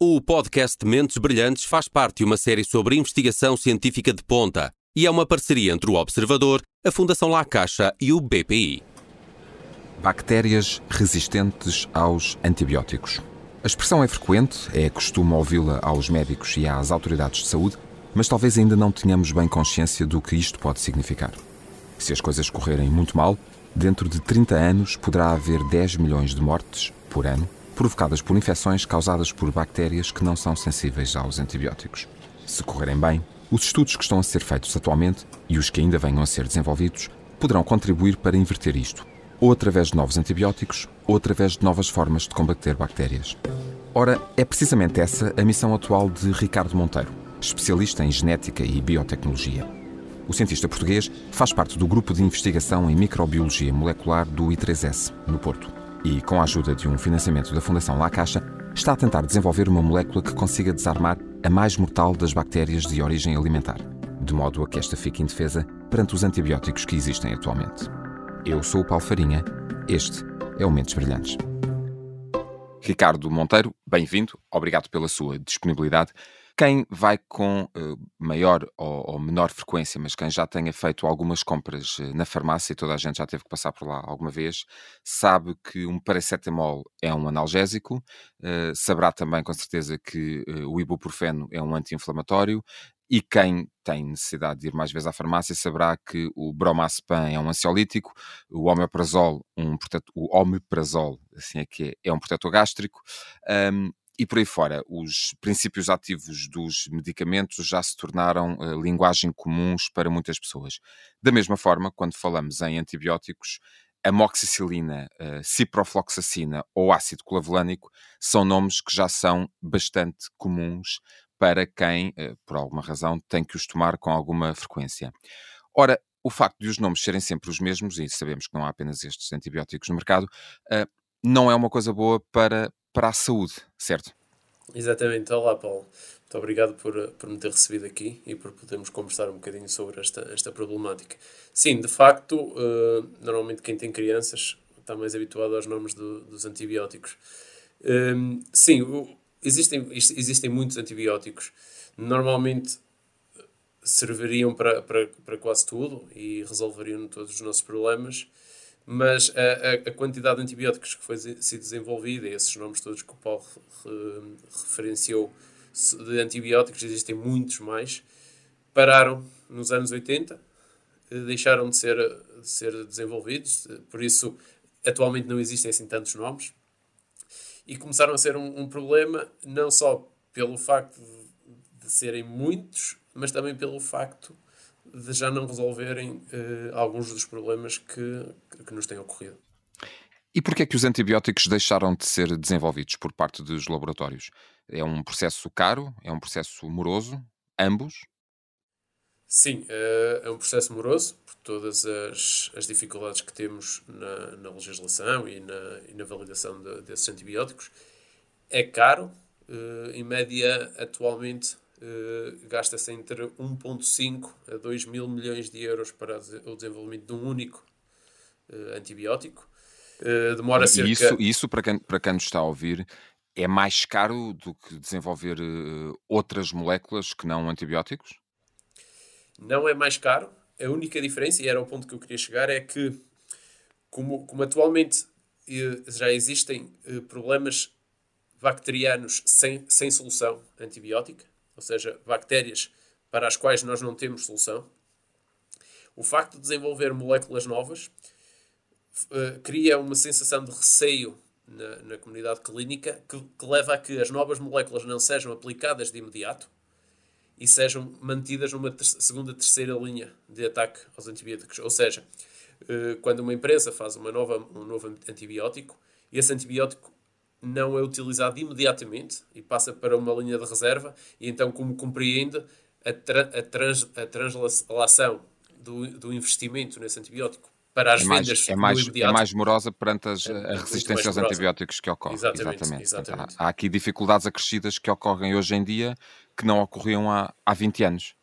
O podcast Mentes Brilhantes faz parte de uma série sobre investigação científica de ponta e é uma parceria entre o Observador, a Fundação La Caixa e o BPI. Bactérias resistentes aos antibióticos. A expressão é frequente, é costume ouvi-la aos médicos e às autoridades de saúde, mas talvez ainda não tenhamos bem consciência do que isto pode significar. Se as coisas correrem muito mal, dentro de 30 anos poderá haver 10 milhões de mortes por ano provocadas por infecções causadas por bactérias que não são sensíveis aos antibióticos. Se correrem bem, os estudos que estão a ser feitos atualmente e os que ainda venham a ser desenvolvidos poderão contribuir para inverter isto, ou através de novos antibióticos, ou através de novas formas de combater bactérias. Ora, é precisamente essa a missão atual de Ricardo Monteiro, especialista em genética e biotecnologia. O cientista português faz parte do grupo de investigação em microbiologia molecular do I3S, no Porto e, com a ajuda de um financiamento da Fundação La Caixa, está a tentar desenvolver uma molécula que consiga desarmar a mais mortal das bactérias de origem alimentar, de modo a que esta fique indefesa perante os antibióticos que existem atualmente. Eu sou o Paulo Farinha, este é o Mentes Brilhantes. Ricardo Monteiro, bem-vindo, obrigado pela sua disponibilidade. Quem vai com uh, maior ou, menor frequência, mas quem já tenha feito algumas compras uh, na farmácia, e toda a gente já teve que passar por lá alguma vez, sabe que um paracetamol é um analgésico, uh, saberá também com certeza que o ibuprofeno é um anti-inflamatório, e quem tem necessidade de ir mais vezes à farmácia saberá que o bromazepam é um ansiolítico, o omeprazol, um, o omeprazol, assim é que é, é um protetor gástrico, um, e por aí fora, os princípios ativos dos medicamentos já se tornaram uh, linguagem comuns para muitas pessoas. Da mesma forma, quando falamos em antibióticos, amoxicilina, uh, ciprofloxacina ou ácido clavulânico são nomes que já são bastante comuns para quem, uh, por alguma razão, tem que os tomar com alguma frequência. Ora, o facto de os nomes serem sempre os mesmos, e sabemos que não há apenas estes antibióticos no mercado, uh, não é uma coisa boa para, para a saúde, certo? Exatamente. Olá, Paulo. Muito obrigado por, por me ter recebido aqui e por podermos conversar um bocadinho sobre esta, esta problemática. Sim, de facto, uh, normalmente quem tem crianças está mais habituado aos nomes do, dos antibióticos. Um, ehm, sim, existem, existem muitos antibióticos. Normalmente serviriam para, para, para quase tudo e resolveriam todos os nossos problemas mas a, a, quantidade de antibióticos que foi se desenvolvida, esses nomes todos que o Paulo referenciou de antibióticos, existem muitos mais, pararam nos anos 80, eh, deixaram de ser, de ser desenvolvidos, por isso atualmente não existem assim tantos nomes, e começaram a ser um, um problema não só pelo facto de, de serem muitos, mas também pelo facto de já não resolverem uh, alguns dos problemas que, que nos têm ocorrido. E porquê é que os antibióticos deixaram de ser desenvolvidos por parte dos laboratórios? É um processo caro? É um processo moroso? Ambos? Sim, uh, é um processo moroso, por todas as, as dificuldades que temos na, na legislação e na, e na validação de, desses antibióticos. É caro, uh, em média, atualmente, gasta-se entre 1,5 a 2 mil milhões de euros para o desenvolvimento de um único uh, antibiótico. Uh, demora e cerca... Isso, isso para, quem, para quem nos está a ouvir, é mais caro do que desenvolver outras moléculas que não antibióticos? Não é mais caro. A única diferença, e era o ponto que eu queria chegar, é que, como, como atualmente já existem problemas bacterianos sem, sem solução antibiótica, ou seja, bactérias para as quais nós não temos solução. O facto de desenvolver moléculas novas uh, cria uma sensação de receio na, na comunidade clínica que, que, leva a que as novas moléculas não sejam aplicadas de imediato e sejam mantidas numa ter segunda, terceira linha de ataque aos antibióticos. Ou seja, uh, quando uma empresa faz uma nova, um novo antibiótico, esse antibiótico não é utilizado imediatamente e passa para uma linha de reserva, e então, como compreende, a, tra a, trans a translação do, do investimento nesse antibiótico para as é mais, vendas é mais, é mais morosa perante as, é, a resistência aos antibióticos que ocorre. Exatamente. exatamente. exatamente. há, há, aqui dificuldades acrescidas que ocorrem hoje em dia que não ocorriam há, há 20 anos.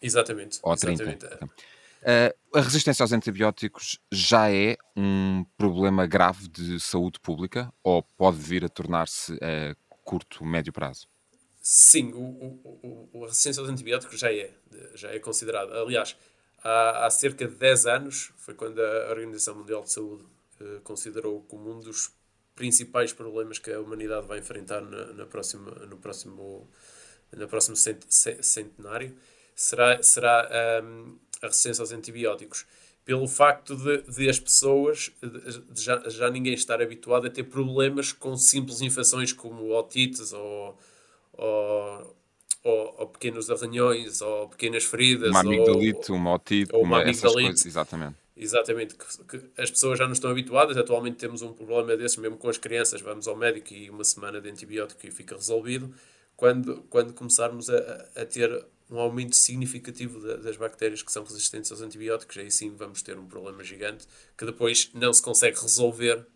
Exatamente. Ou 30. Exatamente. Uh, a resistência aos antibióticos já é um problema grave de saúde pública ou pode vir a tornar-se uh, curto, médio prazo? Sim, o, o, a resistência aos antibióticos já é, já é considerada. Aliás, há, há cerca de 10 anos, foi quando a Organização Mundial de Saúde eh, considerou como um dos principais problemas que a humanidade vai enfrentar na, na próxima, no próximo, no próximo centenário será, será um, a resistência aos antibióticos. Pelo facto de, de as pessoas de já, já ninguém estar habituado a ter problemas com simples infecções como otites ou, ou, ou, ou pequenos arranhões ou pequenas feridas. Uma amigdalite, ou, uma otite, ou uma, uma amigdalite. Coisas, exatamente. Exatamente, que, que, as pessoas já não estão habituadas. Atualmente temos um problema desses, mesmo com as crianças. Vamos ao médico e uma semana de antibiótico e fica resolvido. Quando, quando começarmos a, a ter um aumento significativo das bactérias que são resistentes aos antibióticos, aí sim vamos ter um problema gigante que depois não se consegue resolver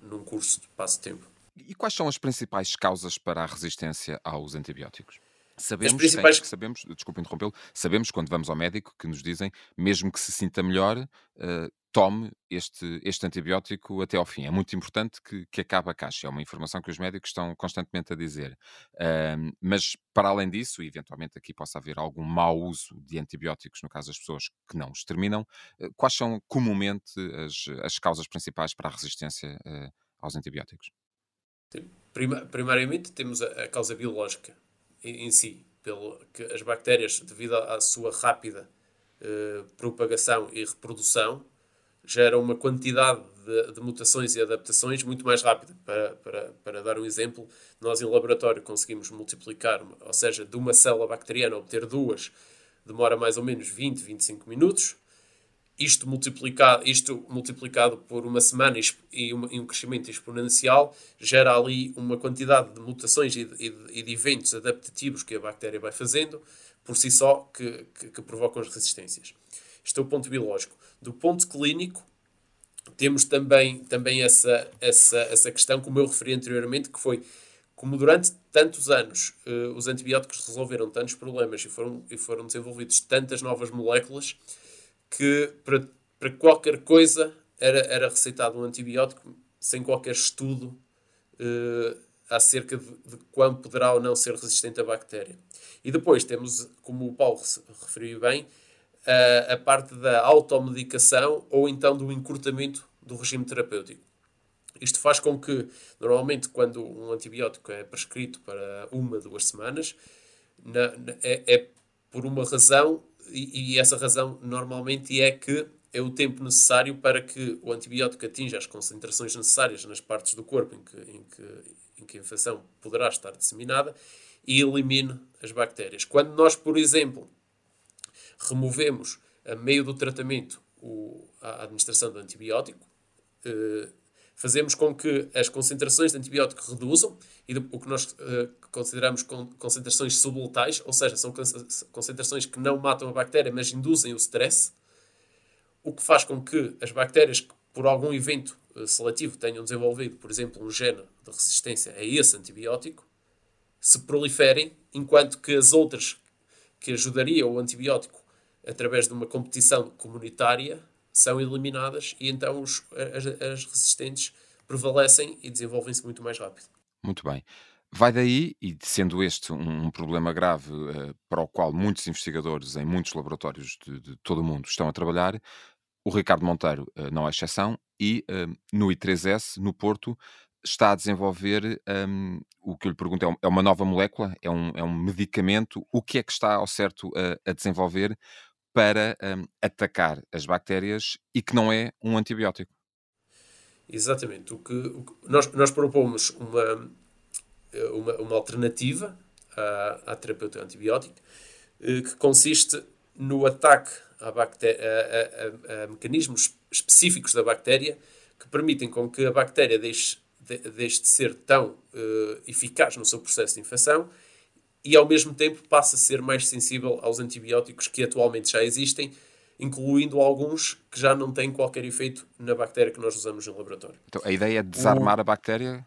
num curso de passo-tempo. E quais são as principais causas para a resistência aos antibióticos? Sabemos, as principais... sabemos, desculpe interrompê-lo, sabemos quando vamos ao médico que nos dizem, mesmo que se sinta melhor, uh, tome este, este antibiótico até ao fim. É muito importante que, que acabe a caixa. É uma informação que os médicos estão constantemente a dizer. Uh, mas, para além disso, e eventualmente aqui possa haver algum mau uso de antibióticos, no caso das pessoas que não os terminam, uh, quais são comumente as, as causas principais para a resistência uh, aos antibióticos? Primariamente, temos a, a causa biológica em, si, pelo que as bactérias, devido à, sua rápida eh, propagação e reprodução, gera uma quantidade de, de, mutações e adaptações muito mais rápida. Para, para, para dar um exemplo, nós em laboratório conseguimos multiplicar, ou seja, de uma célula bacteriana obter duas, demora mais ou menos 20, 25 minutos. Isto multiplicado, isto multiplicado por uma semana e, uma, e um crescimento exponencial gera ali uma quantidade de mutações e de, e, de, eventos adaptativos que a bactéria vai fazendo por si só que, que, que provocam as resistências. Este é o ponto biológico. Do ponto clínico, temos também, também essa, essa, essa questão, como eu referi anteriormente, que foi como durante tantos anos uh, os antibióticos resolveram tantos problemas e foram, e foram desenvolvidos tantas novas moléculas que para, para qualquer coisa era, era receitado um antibiótico sem qualquer estudo uh, acerca de, de quão poderá ou não ser resistente à bactéria. E depois temos, como o Paulo referiu bem, a, a parte da automedicação ou então do encurtamento do regime terapêutico. Isto faz com que, normalmente, quando um antibiótico é prescrito para uma, duas semanas, na, na, é, é, por uma razão, e, e, essa razão normalmente é que é o tempo necessário para que o antibiótico atinja as concentrações necessárias nas partes do corpo em que, em que, em que a infecção poderá estar disseminada e elimine as bactérias. Quando nós, por exemplo, removemos a meio do tratamento o, a administração do antibiótico, eh, fazemos com que as concentrações de antibiótico reduzam e o que nós eh, consideramos con, concentrações subletais, ou seja, são concentrações que não matam a bactéria, mas induzem o stress, o que faz com que as bactérias que por algum evento eh, seletivo tenham desenvolvido, por exemplo, um gene de resistência a esse antibiótico, se proliferem, enquanto que as outras que ajudariam o antibiótico através de uma competição comunitária, são eliminadas e então os, as, as resistentes prevalecem e desenvolvem-se muito mais rápido. Muito bem. Vai daí, e sendo este um, problema grave uh, para o qual muitos investigadores em muitos laboratórios de, de, todo o mundo estão a trabalhar, o Ricardo Monteiro uh, não é exceção e uh, no I3S, no Porto, está a desenvolver um, o que eu lhe pergunto é, é uma nova molécula, é um, é um medicamento. O que é que está ao certo a, desenvolver para um, atacar as bactérias e que não é um antibiótico. Exatamente. O que, o que nós, nós propomos uma, uma, uma alternativa à, à terapêutica antibiótica eh, que consiste no ataque a, a, a, a, mecanismos específicos da bactéria que permitem com que a bactéria deixe de, deixe de ser tão uh, eficaz no seu processo de infecção e ao mesmo tempo passa a ser mais sensível aos antibióticos que atualmente já existem, incluindo alguns que já não têm qualquer efeito na bactéria que nós usamos no laboratório. Então a ideia é desarmar o... a bactéria?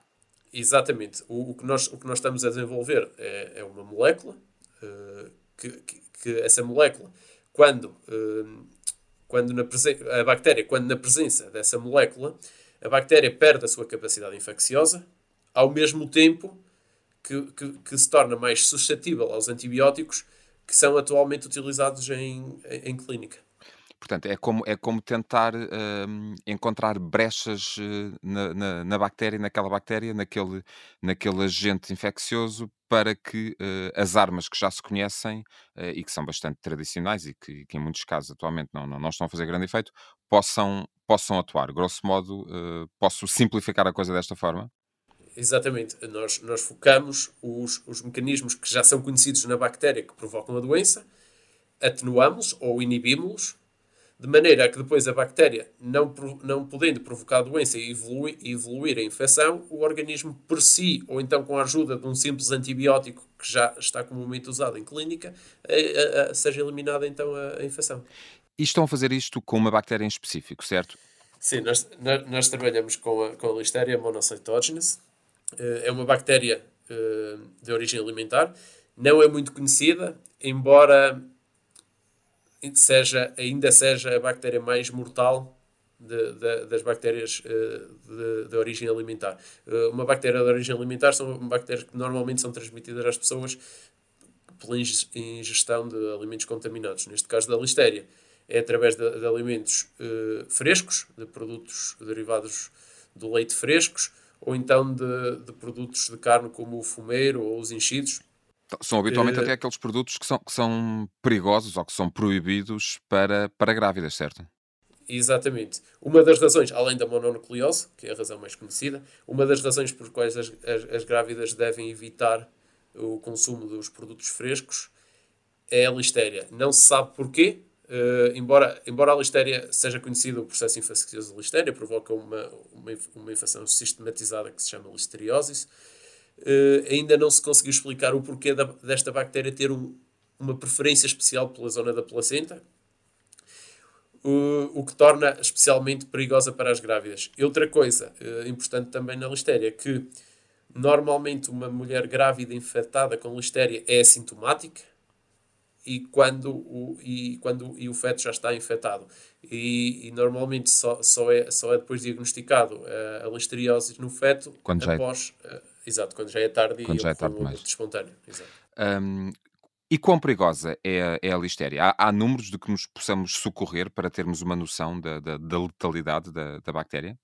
Exatamente. O, o, que nós, o que nós estamos a desenvolver é, é uma molécula uh, que, que, que, essa molécula, quando, uh, quando na a bactéria, quando na presença dessa molécula, a bactéria perde a sua capacidade infecciosa, ao mesmo tempo que, que, que, se torna mais suscetível aos antibióticos que são atualmente utilizados em, em, em clínica. Portanto, é como, é como tentar uh, encontrar brechas uh, na, na, na, bactéria, naquela bactéria, naquele, naquele agente infeccioso, para que uh, as armas que já se conhecem eh, e que são bastante tradicionais e que, que, em muitos casos atualmente não, não, não, estão a fazer grande efeito, possam, possam atuar. Grosso modo, posso simplificar a coisa desta forma? Exatamente. Nós, nós focamos os, os mecanismos que já são conhecidos na bactéria que provocam a doença, atenuamos ou inibimos-los de maneira a que depois a bactéria, não, não podendo provocar doença e evoluir, evoluir a infecção, o organismo por si, ou então com a ajuda de um simples antibiótico que já está comumente usado em clínica, a, a, a, seja eliminada então a, infecção. E estão a fazer isto com uma bactéria em específico, certo? Sim, nós, nós trabalhamos com a, com a Listeria monocytogenes. Eh, é uma bactéria eh, de origem alimentar. Não é muito conhecida, embora seja, ainda seja a bactéria mais mortal de, de, das bactérias uh, de, de, origem alimentar. Uh, uma bactéria de origem alimentar são bactérias que normalmente são transmitidas às pessoas pela ingestão de alimentos contaminados. Neste caso da listéria, é através de, alimentos uh, frescos, de produtos derivados do leite frescos, ou então de produtos de carne como o fumeiro ou os enchidos, são habitualmente uh, até aqueles produtos que são, que são perigosos ou que são proibidos para, para grávidas, certo? Exatamente. Uma das razões, além da mononucleose, que é a razão mais conhecida, uma das razões por quais as, as, as grávidas devem evitar o consumo dos produtos frescos é a listéria. Não se sabe porquê, uh, embora, embora a listéria seja conhecido o processo infeccioso de listéria, provoca uma, uma, uma infecção sistematizada que se chama listeriose ainda não se conseguiu explicar o porquê da, desta bactéria ter um, uma preferência especial pela zona da placenta, o, o que torna especialmente perigosa para as grávidas. E outra coisa uh, importante também na listéria é que normalmente uma mulher grávida infectada com listéria é assintomática e quando o, e quando e o feto já está infectado. E, e normalmente só, só, é, só é depois diagnosticado uh, a listeriose no feto quando após. É... Exato, quando já é tarde quando e já é tarde demais. espontâneo. Exato. Um, e quão perigosa é a, é a listéria? Há, há, números de que nos possamos socorrer para termos uma noção da, da, da letalidade da, da bactéria?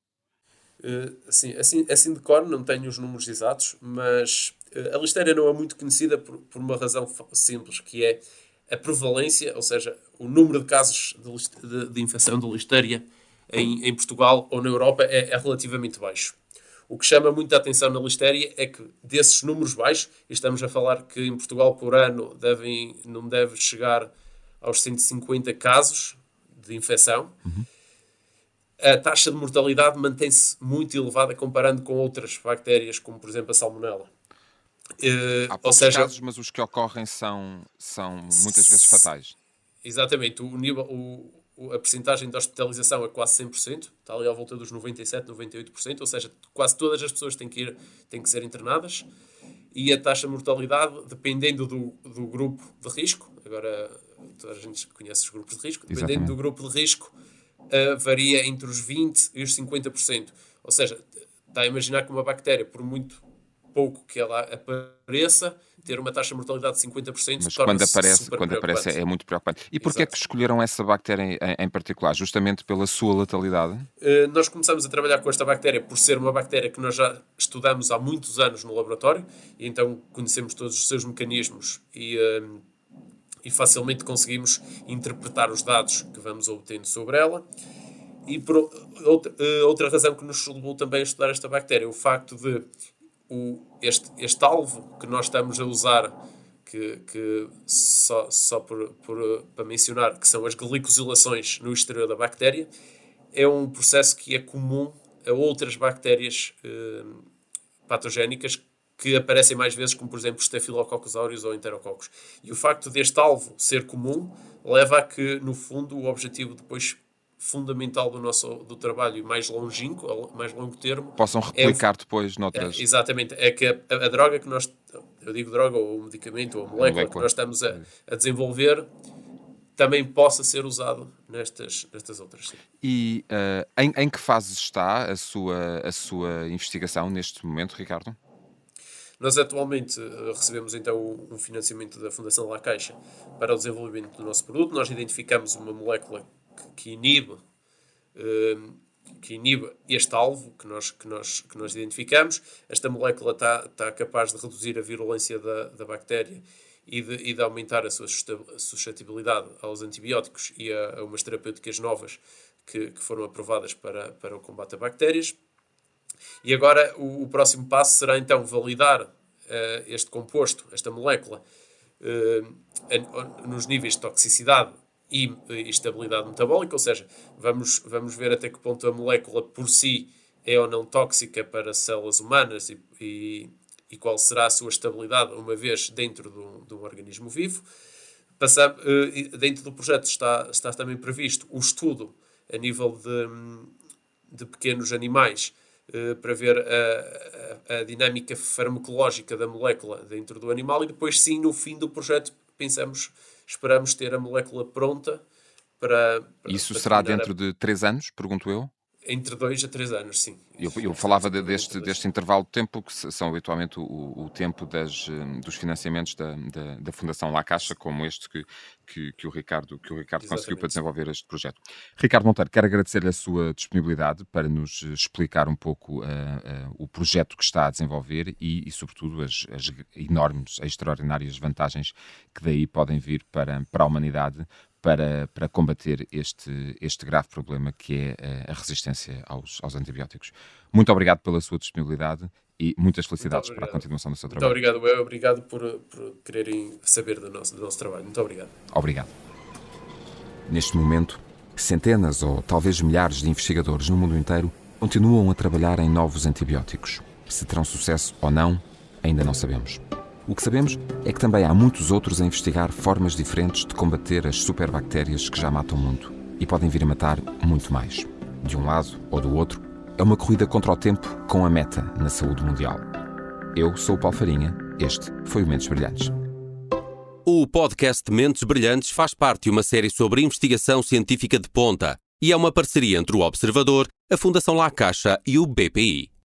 Uh, sim, assim, assim de cor não tenho os números exatos, mas uh, a listéria não é muito conhecida por, por uma razão simples, que é a prevalência, ou seja, o número de casos de, de, de infecção de listéria em, em Portugal ou na Europa é, é relativamente baixo. O que chama muita atenção na listéria é que desses números baixos, e estamos a falar que em Portugal por ano devem, não deve chegar aos 150 casos de infecção, uhum. a taxa de mortalidade mantém-se muito elevada comparando com outras bactérias, como por exemplo a salmonela. Uh, Há ou seja, casos, mas os que ocorrem são, são muitas vezes fatais. Exatamente. O nível, o, a percentagem de hospitalização é quase 100%, está ali à volta dos 97%, 98%, ou seja, quase todas as pessoas têm que, ir, têm que ser internadas e a taxa de mortalidade, dependendo do, do grupo de risco, agora toda a gente conhece os grupos de risco, dependendo Exatamente. do grupo de risco, uh, varia entre os 20% e os 50%. Ou seja, está a imaginar que uma bactéria, por muito pouco que ela apareça, ter uma taxa de mortalidade de 50%. Mas quando aparece, quando aparece é muito preocupante. E porquê é que escolheram essa bactéria em, em, particular? Justamente pela sua letalidade? Uh, nós começamos a trabalhar com esta bactéria por ser uma bactéria que nós já estudamos há muitos anos no laboratório, e então conhecemos todos os seus mecanismos e, uh, e facilmente conseguimos interpretar os dados que vamos obtendo sobre ela. E outra, uh, outra razão que nos levou também a estudar esta bactéria, o facto de este, este alvo que nós estamos a usar, que, que só, só por, por, para mencionar, que são as glicosilações no exterior da bactéria, é um processo que é comum a outras bactérias eh, patogénicas que aparecem mais vezes, como por exemplo Staphylococcus aureus ou Enterococcus. E o facto deste alvo ser comum leva a que, no fundo, o objetivo depois fundamental do nosso do trabalho mais longínquo, mais longo termo. Possam é replicar é, depois noutras. É, exatamente. É que a, a, droga que nós, eu digo droga, ou medicamento, ou molécula, molécula. que nós estamos a, a, desenvolver também possa ser usado nestas, nestas outras. Sim. E uh, em, em que fase está a sua, a sua investigação neste momento, Ricardo? Nós atualmente uh, recebemos então um financiamento da Fundação La Caixa para o desenvolvimento do nosso produto. Nós identificamos uma molécula que, inibe uh, que inibe este alvo que nós, que nós, que nós identificamos. Esta molécula está, está capaz de reduzir a virulência da, da bactéria e de, e de aumentar a sua suscetibilidade aos antibióticos e a, a umas terapêuticas novas que, que, foram aprovadas para, para o combate a bactérias. E agora o, o próximo passo será então validar uh, este composto, esta molécula, uh, nos níveis de toxicidade e, estabilidade metabólica, ou seja, vamos, vamos ver até que ponto a molécula por si é ou não tóxica para células humanas e, e, e qual será a sua estabilidade uma vez dentro de um, organismo vivo. Uh, dentro do projeto está, está também previsto o estudo a nível de, de pequenos animais uh, para ver a, a, a, dinâmica farmacológica da molécula dentro do animal e depois sim no fim do projeto pensamos esperamos ter a molécula pronta para. para Isso para será dentro a... de três anos, pergunto eu? Entre dois a três anos, sim. Eu, eu falava de, deste, deste intervalo de tempo, que são habitualmente o, o tempo das, hum, dos financiamentos da, da, da, Fundação La Caixa, como este que, que, que o Ricardo, que o Ricardo conseguiu para desenvolver este projeto. Ricardo Monteiro, quero agradecer-lhe a sua disponibilidade para nos explicar um pouco uh, uh, o projeto que está a desenvolver e, e sobretudo, as, as enormes, extraordinárias vantagens que daí podem vir para, para a humanidade, para, para combater este, este grave problema que é eh, a resistência aos, aos antibióticos. Muito obrigado pela sua disponibilidade e muitas felicidades para a continuação do seu trabalho. Muito obrigado, eu. Obrigado por, por quererem saber do nosso, do nosso trabalho. Muito obrigado. Obrigado. Neste momento, centenas ou talvez milhares de investigadores no mundo inteiro continuam a trabalhar em novos antibióticos. Se terão sucesso ou não, ainda não sabemos. O que sabemos é que também há muitos outros a investigar formas diferentes de combater as superbactérias que já matam muito e podem vir a matar muito mais. De um lado ou do outro, é uma corrida contra o tempo com a meta na saúde mundial. Eu sou o Paulo Farinha, este foi o Mentes Brilhantes. O podcast Mentes Brilhantes faz parte de uma série sobre investigação científica de ponta e é uma parceria entre o Observador, a Fundação La Caixa e o BPI.